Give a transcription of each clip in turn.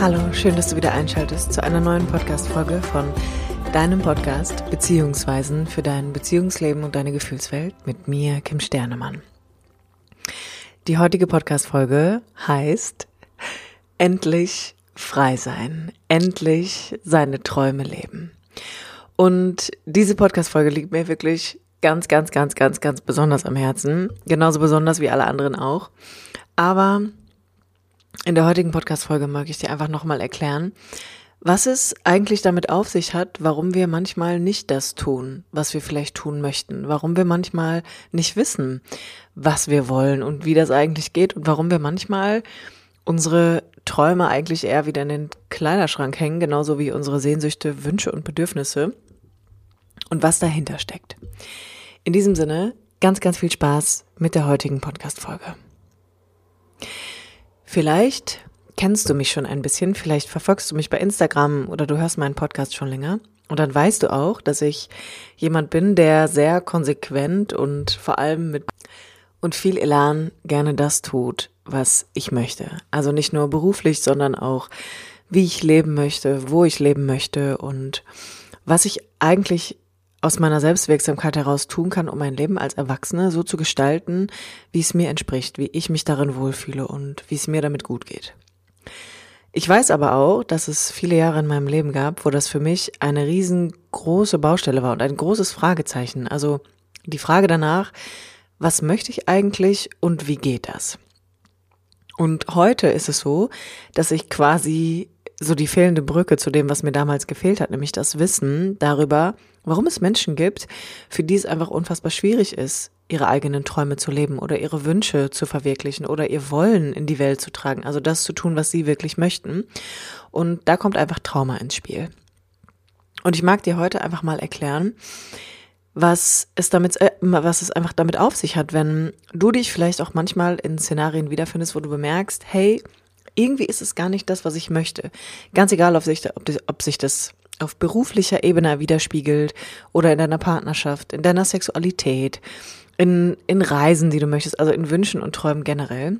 Hallo, schön, dass du wieder einschaltest zu einer neuen Podcast-Folge von deinem Podcast Beziehungsweisen für dein Beziehungsleben und deine Gefühlswelt mit mir, Kim Sternemann. Die heutige Podcast-Folge heißt Endlich frei sein, endlich seine Träume leben. Und diese Podcast-Folge liegt mir wirklich ganz, ganz, ganz, ganz, ganz besonders am Herzen. Genauso besonders wie alle anderen auch. Aber in der heutigen Podcast-Folge mag ich dir einfach nochmal erklären, was es eigentlich damit auf sich hat, warum wir manchmal nicht das tun, was wir vielleicht tun möchten, warum wir manchmal nicht wissen, was wir wollen und wie das eigentlich geht und warum wir manchmal unsere Träume eigentlich eher wieder in den Kleiderschrank hängen, genauso wie unsere Sehnsüchte, Wünsche und Bedürfnisse und was dahinter steckt. In diesem Sinne, ganz, ganz viel Spaß mit der heutigen Podcast-Folge. Vielleicht kennst du mich schon ein bisschen, vielleicht verfolgst du mich bei Instagram oder du hörst meinen Podcast schon länger. Und dann weißt du auch, dass ich jemand bin, der sehr konsequent und vor allem mit und viel Elan gerne das tut, was ich möchte. Also nicht nur beruflich, sondern auch, wie ich leben möchte, wo ich leben möchte und was ich eigentlich aus meiner Selbstwirksamkeit heraus tun kann, um mein Leben als Erwachsene so zu gestalten, wie es mir entspricht, wie ich mich darin wohlfühle und wie es mir damit gut geht. Ich weiß aber auch, dass es viele Jahre in meinem Leben gab, wo das für mich eine riesengroße Baustelle war und ein großes Fragezeichen. Also die Frage danach, was möchte ich eigentlich und wie geht das? Und heute ist es so, dass ich quasi so die fehlende Brücke zu dem, was mir damals gefehlt hat, nämlich das Wissen darüber, warum es Menschen gibt, für die es einfach unfassbar schwierig ist, ihre eigenen Träume zu leben oder ihre Wünsche zu verwirklichen oder ihr Wollen in die Welt zu tragen, also das zu tun, was sie wirklich möchten. Und da kommt einfach Trauma ins Spiel. Und ich mag dir heute einfach mal erklären, was es damit, äh, was es einfach damit auf sich hat, wenn du dich vielleicht auch manchmal in Szenarien wiederfindest, wo du bemerkst, hey, irgendwie ist es gar nicht das, was ich möchte. Ganz egal, ob sich, ob, ob sich das auf beruflicher Ebene widerspiegelt oder in deiner Partnerschaft, in deiner Sexualität, in, in Reisen, die du möchtest, also in Wünschen und Träumen generell.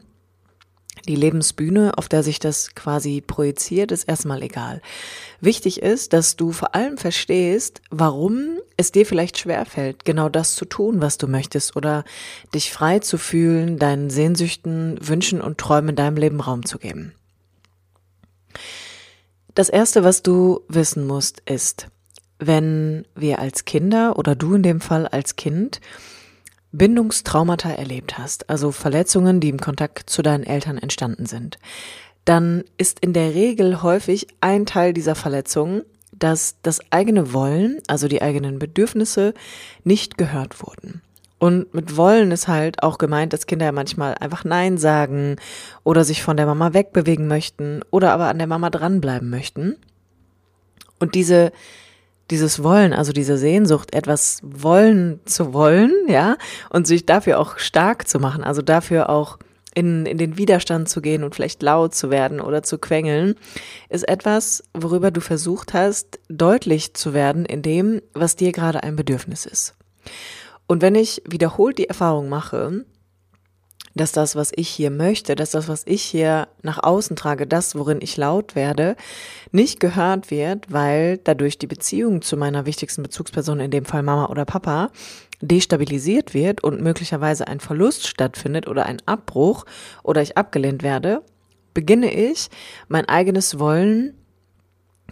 Die Lebensbühne, auf der sich das quasi projiziert, ist erstmal egal. Wichtig ist, dass du vor allem verstehst, warum es dir vielleicht schwerfällt, genau das zu tun, was du möchtest oder dich frei zu fühlen, deinen Sehnsüchten, Wünschen und Träumen in deinem Leben Raum zu geben. Das erste, was du wissen musst, ist, wenn wir als Kinder oder du in dem Fall als Kind Bindungstraumata erlebt hast, also Verletzungen, die im Kontakt zu deinen Eltern entstanden sind, dann ist in der Regel häufig ein Teil dieser Verletzungen, dass das eigene Wollen, also die eigenen Bedürfnisse, nicht gehört wurden. Und mit wollen ist halt auch gemeint, dass Kinder ja manchmal einfach Nein sagen oder sich von der Mama wegbewegen möchten oder aber an der Mama dranbleiben möchten. Und diese, dieses Wollen, also diese Sehnsucht, etwas wollen zu wollen, ja, und sich dafür auch stark zu machen, also dafür auch in, in den Widerstand zu gehen und vielleicht laut zu werden oder zu quengeln, ist etwas, worüber du versucht hast, deutlich zu werden in dem, was dir gerade ein Bedürfnis ist. Und wenn ich wiederholt die Erfahrung mache, dass das, was ich hier möchte, dass das, was ich hier nach außen trage, das, worin ich laut werde, nicht gehört wird, weil dadurch die Beziehung zu meiner wichtigsten Bezugsperson, in dem Fall Mama oder Papa, destabilisiert wird und möglicherweise ein Verlust stattfindet oder ein Abbruch oder ich abgelehnt werde, beginne ich, mein eigenes Wollen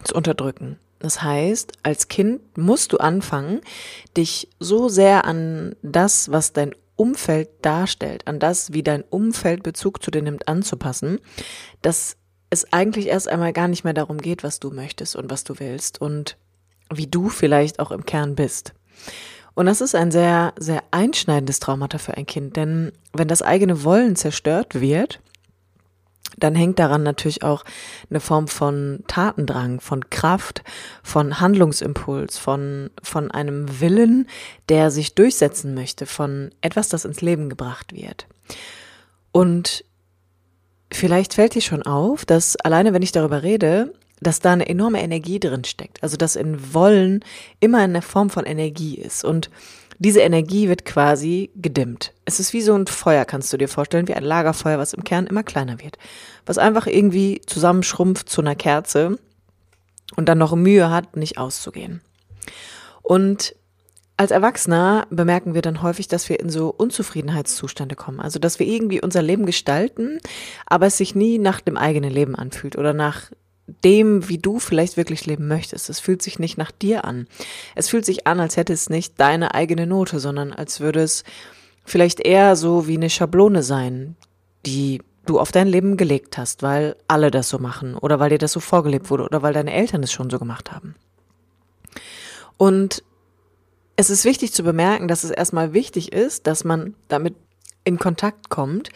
zu unterdrücken. Das heißt, als Kind musst du anfangen, dich so sehr an das, was dein Umfeld darstellt, an das, wie dein Umfeld Bezug zu dir nimmt, anzupassen, dass es eigentlich erst einmal gar nicht mehr darum geht, was du möchtest und was du willst und wie du vielleicht auch im Kern bist. Und das ist ein sehr, sehr einschneidendes Traumata für ein Kind, denn wenn das eigene Wollen zerstört wird, dann hängt daran natürlich auch eine Form von Tatendrang, von Kraft, von Handlungsimpuls, von, von einem Willen, der sich durchsetzen möchte, von etwas, das ins Leben gebracht wird. Und vielleicht fällt dir schon auf, dass alleine wenn ich darüber rede, dass da eine enorme Energie drin steckt. Also dass in Wollen immer eine Form von Energie ist. Und diese Energie wird quasi gedimmt. Es ist wie so ein Feuer, kannst du dir vorstellen, wie ein Lagerfeuer, was im Kern immer kleiner wird. Was einfach irgendwie zusammenschrumpft zu einer Kerze und dann noch Mühe hat, nicht auszugehen. Und als Erwachsener bemerken wir dann häufig, dass wir in so Unzufriedenheitszustände kommen. Also, dass wir irgendwie unser Leben gestalten, aber es sich nie nach dem eigenen Leben anfühlt oder nach dem, wie du vielleicht wirklich leben möchtest. Es fühlt sich nicht nach dir an. Es fühlt sich an, als hätte es nicht deine eigene Note, sondern als würde es vielleicht eher so wie eine Schablone sein, die du auf dein Leben gelegt hast, weil alle das so machen oder weil dir das so vorgelebt wurde oder weil deine Eltern es schon so gemacht haben. Und es ist wichtig zu bemerken, dass es erstmal wichtig ist, dass man damit in Kontakt kommt,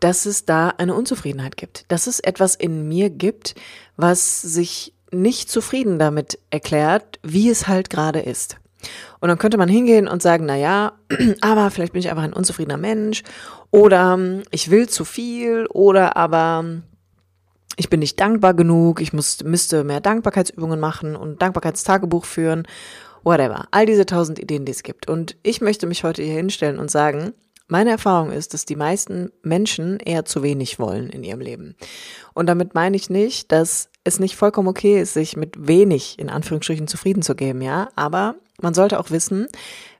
dass es da eine Unzufriedenheit gibt, dass es etwas in mir gibt, was sich nicht zufrieden damit erklärt, wie es halt gerade ist. Und dann könnte man hingehen und sagen, na ja, aber vielleicht bin ich einfach ein unzufriedener Mensch oder ähm, ich will zu viel oder aber ähm, ich bin nicht dankbar genug, ich muss, müsste mehr Dankbarkeitsübungen machen und Dankbarkeitstagebuch führen, whatever. All diese tausend Ideen, die es gibt. Und ich möchte mich heute hier hinstellen und sagen, meine Erfahrung ist, dass die meisten Menschen eher zu wenig wollen in ihrem Leben. Und damit meine ich nicht, dass es nicht vollkommen okay ist, sich mit wenig in Anführungsstrichen zufrieden zu geben, ja. Aber man sollte auch wissen,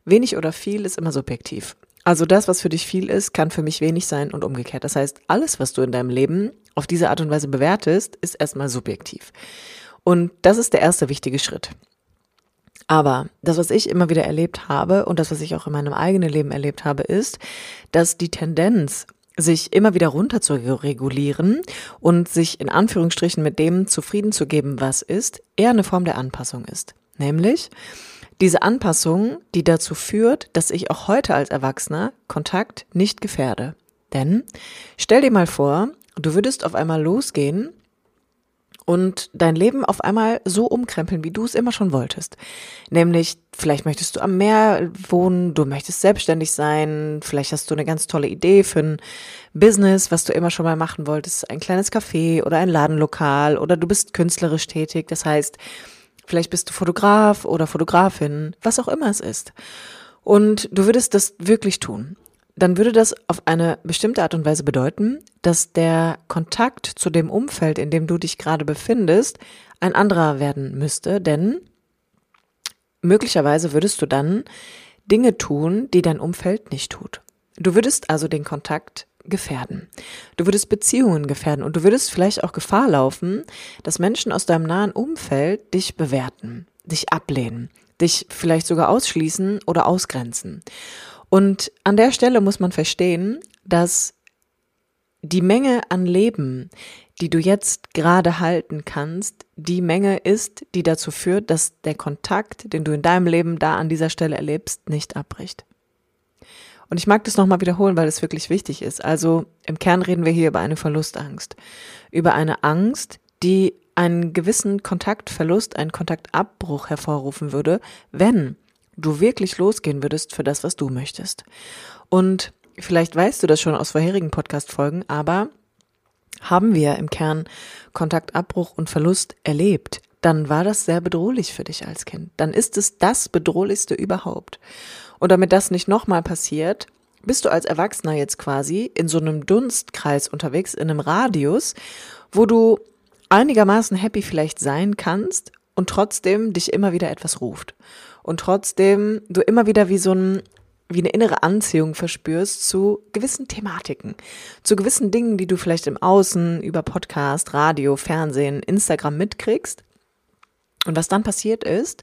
wenig oder viel ist immer subjektiv. Also das, was für dich viel ist, kann für mich wenig sein und umgekehrt. Das heißt, alles, was du in deinem Leben auf diese Art und Weise bewertest, ist erstmal subjektiv. Und das ist der erste wichtige Schritt. Aber das, was ich immer wieder erlebt habe und das, was ich auch in meinem eigenen Leben erlebt habe, ist, dass die Tendenz, sich immer wieder runter zu regulieren und sich in Anführungsstrichen mit dem zufrieden zu geben, was ist, eher eine Form der Anpassung ist. Nämlich diese Anpassung, die dazu führt, dass ich auch heute als Erwachsener Kontakt nicht gefährde. Denn stell dir mal vor, du würdest auf einmal losgehen und dein Leben auf einmal so umkrempeln, wie du es immer schon wolltest. Nämlich, vielleicht möchtest du am Meer wohnen, du möchtest selbstständig sein, vielleicht hast du eine ganz tolle Idee für ein Business, was du immer schon mal machen wolltest, ein kleines Café oder ein Ladenlokal oder du bist künstlerisch tätig, das heißt, vielleicht bist du Fotograf oder Fotografin, was auch immer es ist. Und du würdest das wirklich tun dann würde das auf eine bestimmte Art und Weise bedeuten, dass der Kontakt zu dem Umfeld, in dem du dich gerade befindest, ein anderer werden müsste, denn möglicherweise würdest du dann Dinge tun, die dein Umfeld nicht tut. Du würdest also den Kontakt gefährden. Du würdest Beziehungen gefährden und du würdest vielleicht auch Gefahr laufen, dass Menschen aus deinem nahen Umfeld dich bewerten, dich ablehnen, dich vielleicht sogar ausschließen oder ausgrenzen. Und an der Stelle muss man verstehen, dass die Menge an Leben, die du jetzt gerade halten kannst, die Menge ist, die dazu führt, dass der Kontakt, den du in deinem Leben da an dieser Stelle erlebst, nicht abbricht. Und ich mag das nochmal wiederholen, weil es wirklich wichtig ist. Also im Kern reden wir hier über eine Verlustangst. Über eine Angst, die einen gewissen Kontaktverlust, einen Kontaktabbruch hervorrufen würde, wenn du wirklich losgehen würdest für das, was du möchtest. Und vielleicht weißt du das schon aus vorherigen Podcast-Folgen, aber haben wir im Kern Kontaktabbruch und Verlust erlebt, dann war das sehr bedrohlich für dich als Kind. Dann ist es das bedrohlichste überhaupt. Und damit das nicht nochmal passiert, bist du als Erwachsener jetzt quasi in so einem Dunstkreis unterwegs, in einem Radius, wo du einigermaßen happy vielleicht sein kannst und trotzdem dich immer wieder etwas ruft und trotzdem du immer wieder wie so ein wie eine innere Anziehung verspürst zu gewissen Thematiken, zu gewissen Dingen, die du vielleicht im Außen über Podcast, Radio, Fernsehen, Instagram mitkriegst. Und was dann passiert ist,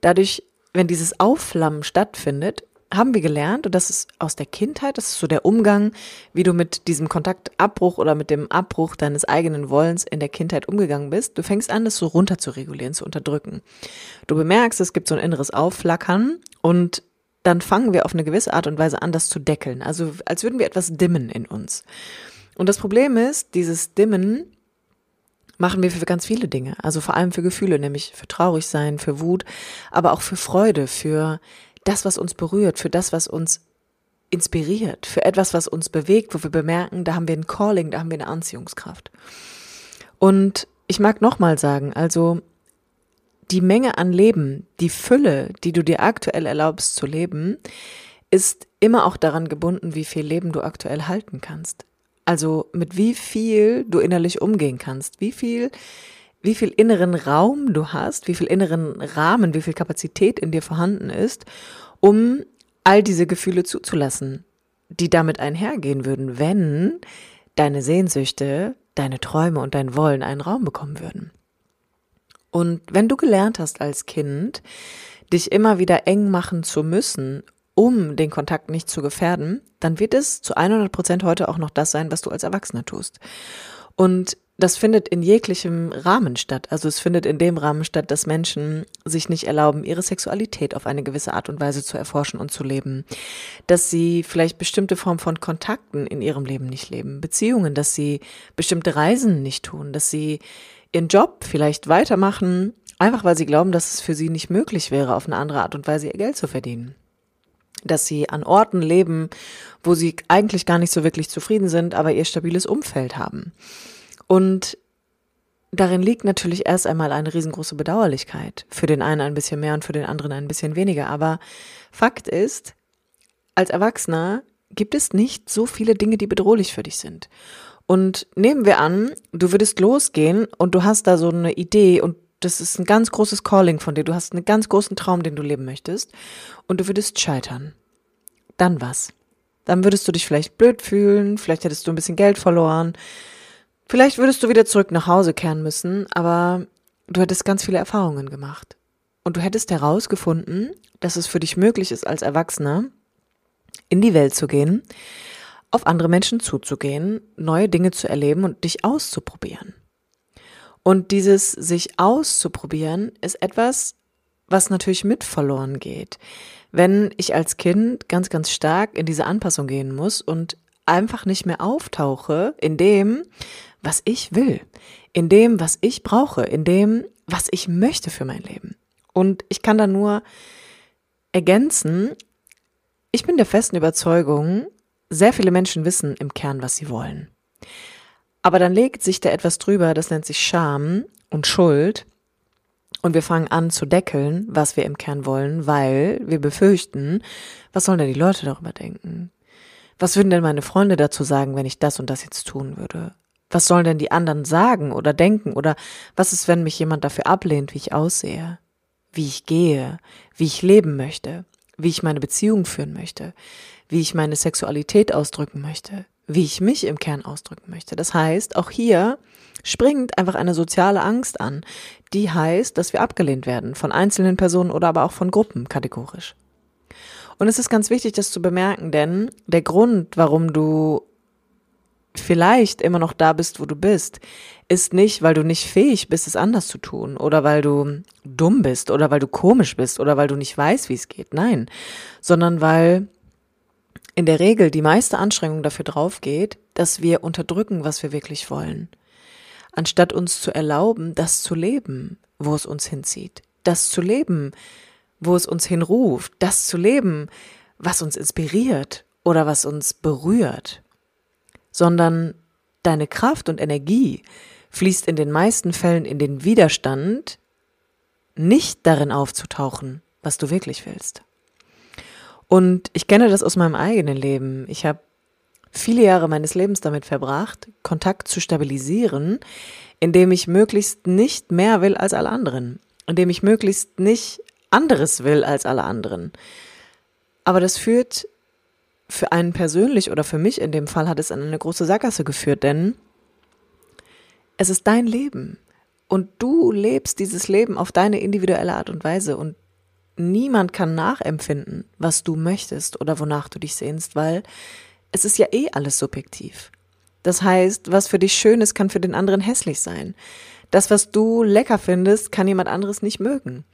dadurch, wenn dieses Aufflammen stattfindet, haben wir gelernt, und das ist aus der Kindheit, das ist so der Umgang, wie du mit diesem Kontaktabbruch oder mit dem Abbruch deines eigenen Wollens in der Kindheit umgegangen bist. Du fängst an, das so runter zu regulieren, zu unterdrücken. Du bemerkst, es gibt so ein inneres Aufflackern und dann fangen wir auf eine gewisse Art und Weise an, das zu deckeln. Also als würden wir etwas dimmen in uns. Und das Problem ist, dieses Dimmen machen wir für ganz viele Dinge. Also vor allem für Gefühle, nämlich für traurig sein, für Wut, aber auch für Freude, für das, was uns berührt, für das, was uns inspiriert, für etwas, was uns bewegt, wo wir bemerken, da haben wir ein Calling, da haben wir eine Anziehungskraft. Und ich mag nochmal sagen, also die Menge an Leben, die Fülle, die du dir aktuell erlaubst zu leben, ist immer auch daran gebunden, wie viel Leben du aktuell halten kannst. Also mit wie viel du innerlich umgehen kannst, wie viel, wie viel inneren Raum du hast, wie viel inneren Rahmen, wie viel Kapazität in dir vorhanden ist, um all diese Gefühle zuzulassen, die damit einhergehen würden, wenn deine Sehnsüchte, deine Träume und dein Wollen einen Raum bekommen würden. Und wenn du gelernt hast als Kind, dich immer wieder eng machen zu müssen, um den Kontakt nicht zu gefährden, dann wird es zu 100 Prozent heute auch noch das sein, was du als Erwachsener tust. Und das findet in jeglichem Rahmen statt. Also es findet in dem Rahmen statt, dass Menschen sich nicht erlauben, ihre Sexualität auf eine gewisse Art und Weise zu erforschen und zu leben. Dass sie vielleicht bestimmte Formen von Kontakten in ihrem Leben nicht leben. Beziehungen, dass sie bestimmte Reisen nicht tun, dass sie ihren Job vielleicht weitermachen, einfach weil sie glauben, dass es für sie nicht möglich wäre, auf eine andere Art und Weise ihr Geld zu verdienen dass sie an Orten leben, wo sie eigentlich gar nicht so wirklich zufrieden sind, aber ihr stabiles Umfeld haben. Und darin liegt natürlich erst einmal eine riesengroße Bedauerlichkeit. Für den einen ein bisschen mehr und für den anderen ein bisschen weniger. Aber Fakt ist, als Erwachsener gibt es nicht so viele Dinge, die bedrohlich für dich sind. Und nehmen wir an, du würdest losgehen und du hast da so eine Idee und das ist ein ganz großes Calling von dir. Du hast einen ganz großen Traum, den du leben möchtest. Und du würdest scheitern. Dann was? Dann würdest du dich vielleicht blöd fühlen, vielleicht hättest du ein bisschen Geld verloren, vielleicht würdest du wieder zurück nach Hause kehren müssen, aber du hättest ganz viele Erfahrungen gemacht. Und du hättest herausgefunden, dass es für dich möglich ist, als Erwachsener in die Welt zu gehen, auf andere Menschen zuzugehen, neue Dinge zu erleben und dich auszuprobieren. Und dieses sich auszuprobieren ist etwas, was natürlich mit verloren geht. Wenn ich als Kind ganz, ganz stark in diese Anpassung gehen muss und einfach nicht mehr auftauche in dem, was ich will, in dem, was ich brauche, in dem, was ich möchte für mein Leben. Und ich kann da nur ergänzen, ich bin der festen Überzeugung, sehr viele Menschen wissen im Kern, was sie wollen. Aber dann legt sich da etwas drüber, das nennt sich Scham und Schuld. Und wir fangen an zu deckeln, was wir im Kern wollen, weil wir befürchten, was sollen denn die Leute darüber denken? Was würden denn meine Freunde dazu sagen, wenn ich das und das jetzt tun würde? Was sollen denn die anderen sagen oder denken? Oder was ist, wenn mich jemand dafür ablehnt, wie ich aussehe? Wie ich gehe? Wie ich leben möchte? Wie ich meine Beziehung führen möchte? Wie ich meine Sexualität ausdrücken möchte? wie ich mich im Kern ausdrücken möchte. Das heißt, auch hier springt einfach eine soziale Angst an, die heißt, dass wir abgelehnt werden von einzelnen Personen oder aber auch von Gruppen kategorisch. Und es ist ganz wichtig, das zu bemerken, denn der Grund, warum du vielleicht immer noch da bist, wo du bist, ist nicht, weil du nicht fähig bist, es anders zu tun oder weil du dumm bist oder weil du komisch bist oder weil du nicht weißt, wie es geht. Nein, sondern weil in der Regel die meiste Anstrengung dafür drauf geht, dass wir unterdrücken, was wir wirklich wollen. Anstatt uns zu erlauben, das zu leben, wo es uns hinzieht. Das zu leben, wo es uns hinruft. Das zu leben, was uns inspiriert oder was uns berührt. Sondern deine Kraft und Energie fließt in den meisten Fällen in den Widerstand, nicht darin aufzutauchen, was du wirklich willst. Und ich kenne das aus meinem eigenen Leben. Ich habe viele Jahre meines Lebens damit verbracht, Kontakt zu stabilisieren, indem ich möglichst nicht mehr will als alle anderen, indem ich möglichst nicht anderes will als alle anderen. Aber das führt für einen persönlich oder für mich in dem Fall hat es an eine große Sackgasse geführt, denn es ist dein Leben und du lebst dieses Leben auf deine individuelle Art und Weise und niemand kann nachempfinden, was du möchtest oder wonach du dich sehnst, weil es ist ja eh alles subjektiv. Das heißt, was für dich schön ist, kann für den anderen hässlich sein. Das, was du lecker findest, kann jemand anderes nicht mögen.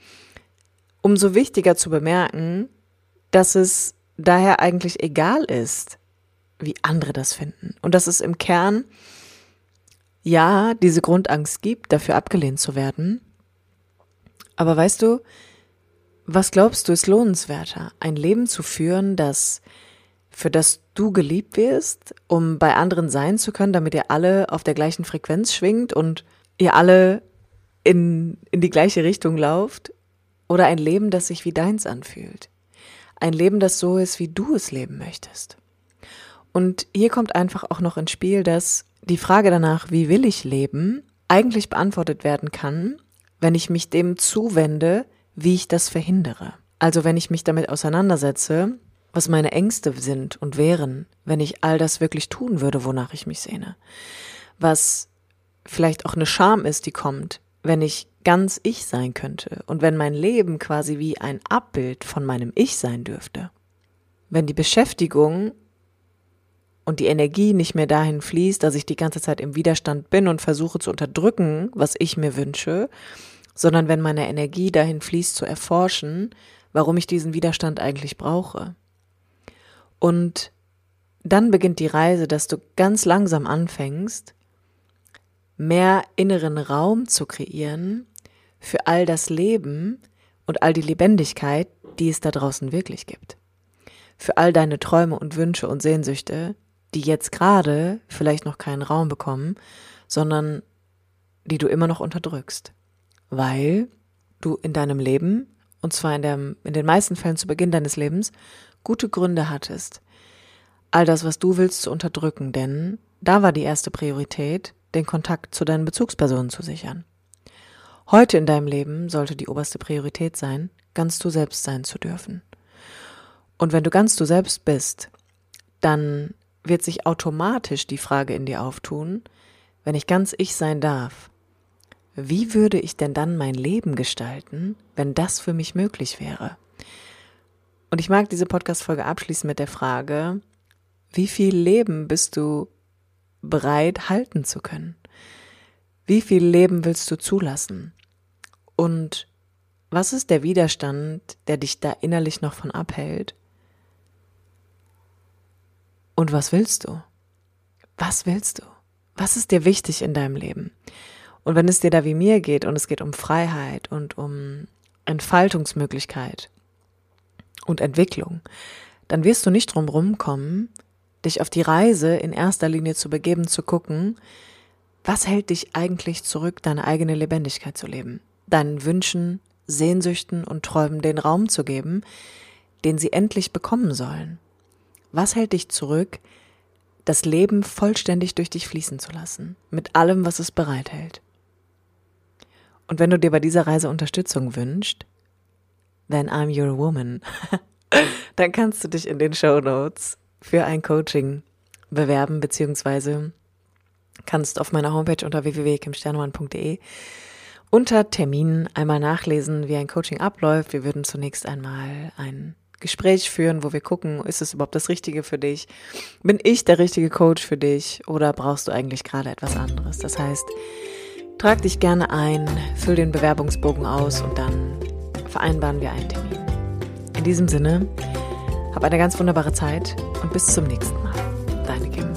Umso wichtiger zu bemerken, dass es daher eigentlich egal ist, wie andere das finden. Und dass es im Kern ja diese Grundangst gibt, dafür abgelehnt zu werden. Aber weißt du, was glaubst du ist lohnenswerter? Ein Leben zu führen, das für das du geliebt wirst, um bei anderen sein zu können, damit ihr alle auf der gleichen Frequenz schwingt und ihr alle in, in die gleiche Richtung lauft oder ein Leben, das sich wie deins anfühlt. Ein Leben, das so ist, wie du es leben möchtest. Und hier kommt einfach auch noch ins Spiel, dass die Frage danach, wie will ich leben, eigentlich beantwortet werden kann, wenn ich mich dem zuwende, wie ich das verhindere. Also wenn ich mich damit auseinandersetze, was meine Ängste sind und wären, wenn ich all das wirklich tun würde, wonach ich mich sehne. Was vielleicht auch eine Scham ist, die kommt, wenn ich ganz ich sein könnte und wenn mein Leben quasi wie ein Abbild von meinem Ich sein dürfte. Wenn die Beschäftigung und die Energie nicht mehr dahin fließt, dass ich die ganze Zeit im Widerstand bin und versuche zu unterdrücken, was ich mir wünsche, sondern wenn meine Energie dahin fließt zu erforschen, warum ich diesen Widerstand eigentlich brauche. Und dann beginnt die Reise, dass du ganz langsam anfängst, mehr inneren Raum zu kreieren für all das Leben und all die Lebendigkeit, die es da draußen wirklich gibt. Für all deine Träume und Wünsche und Sehnsüchte, die jetzt gerade vielleicht noch keinen Raum bekommen, sondern die du immer noch unterdrückst, weil du in deinem Leben, und zwar in, der, in den meisten Fällen zu Beginn deines Lebens, gute Gründe hattest, all das, was du willst, zu unterdrücken, denn da war die erste Priorität, den Kontakt zu deinen Bezugspersonen zu sichern. Heute in deinem Leben sollte die oberste Priorität sein, ganz du selbst sein zu dürfen. Und wenn du ganz du selbst bist, dann wird sich automatisch die Frage in dir auftun, wenn ich ganz ich sein darf, wie würde ich denn dann mein Leben gestalten, wenn das für mich möglich wäre? Und ich mag diese Podcast-Folge abschließen mit der Frage, wie viel Leben bist du bereit halten zu können? Wie viel Leben willst du zulassen? Und was ist der Widerstand, der dich da innerlich noch von abhält? Und was willst du? Was willst du? Was ist dir wichtig in deinem Leben? Und wenn es dir da wie mir geht und es geht um Freiheit und um Entfaltungsmöglichkeit und Entwicklung, dann wirst du nicht drum rumkommen, dich auf die Reise in erster Linie zu begeben, zu gucken, was hält dich eigentlich zurück, deine eigene Lebendigkeit zu leben, deinen Wünschen, Sehnsüchten und Träumen den Raum zu geben, den sie endlich bekommen sollen. Was hält dich zurück, das Leben vollständig durch dich fließen zu lassen, mit allem, was es bereithält? Und wenn du dir bei dieser Reise Unterstützung wünschst, then I'm your woman. Dann kannst du dich in den Show Notes für ein Coaching bewerben, beziehungsweise kannst auf meiner Homepage unter www.kimsternemann.de unter Terminen einmal nachlesen, wie ein Coaching abläuft. Wir würden zunächst einmal ein Gespräch führen, wo wir gucken, ist es überhaupt das Richtige für dich? Bin ich der richtige Coach für dich oder brauchst du eigentlich gerade etwas anderes? Das heißt, trag dich gerne ein, füll den Bewerbungsbogen aus und dann vereinbaren wir einen Termin. In diesem Sinne, hab eine ganz wunderbare Zeit und bis zum nächsten Mal. Deine Kim.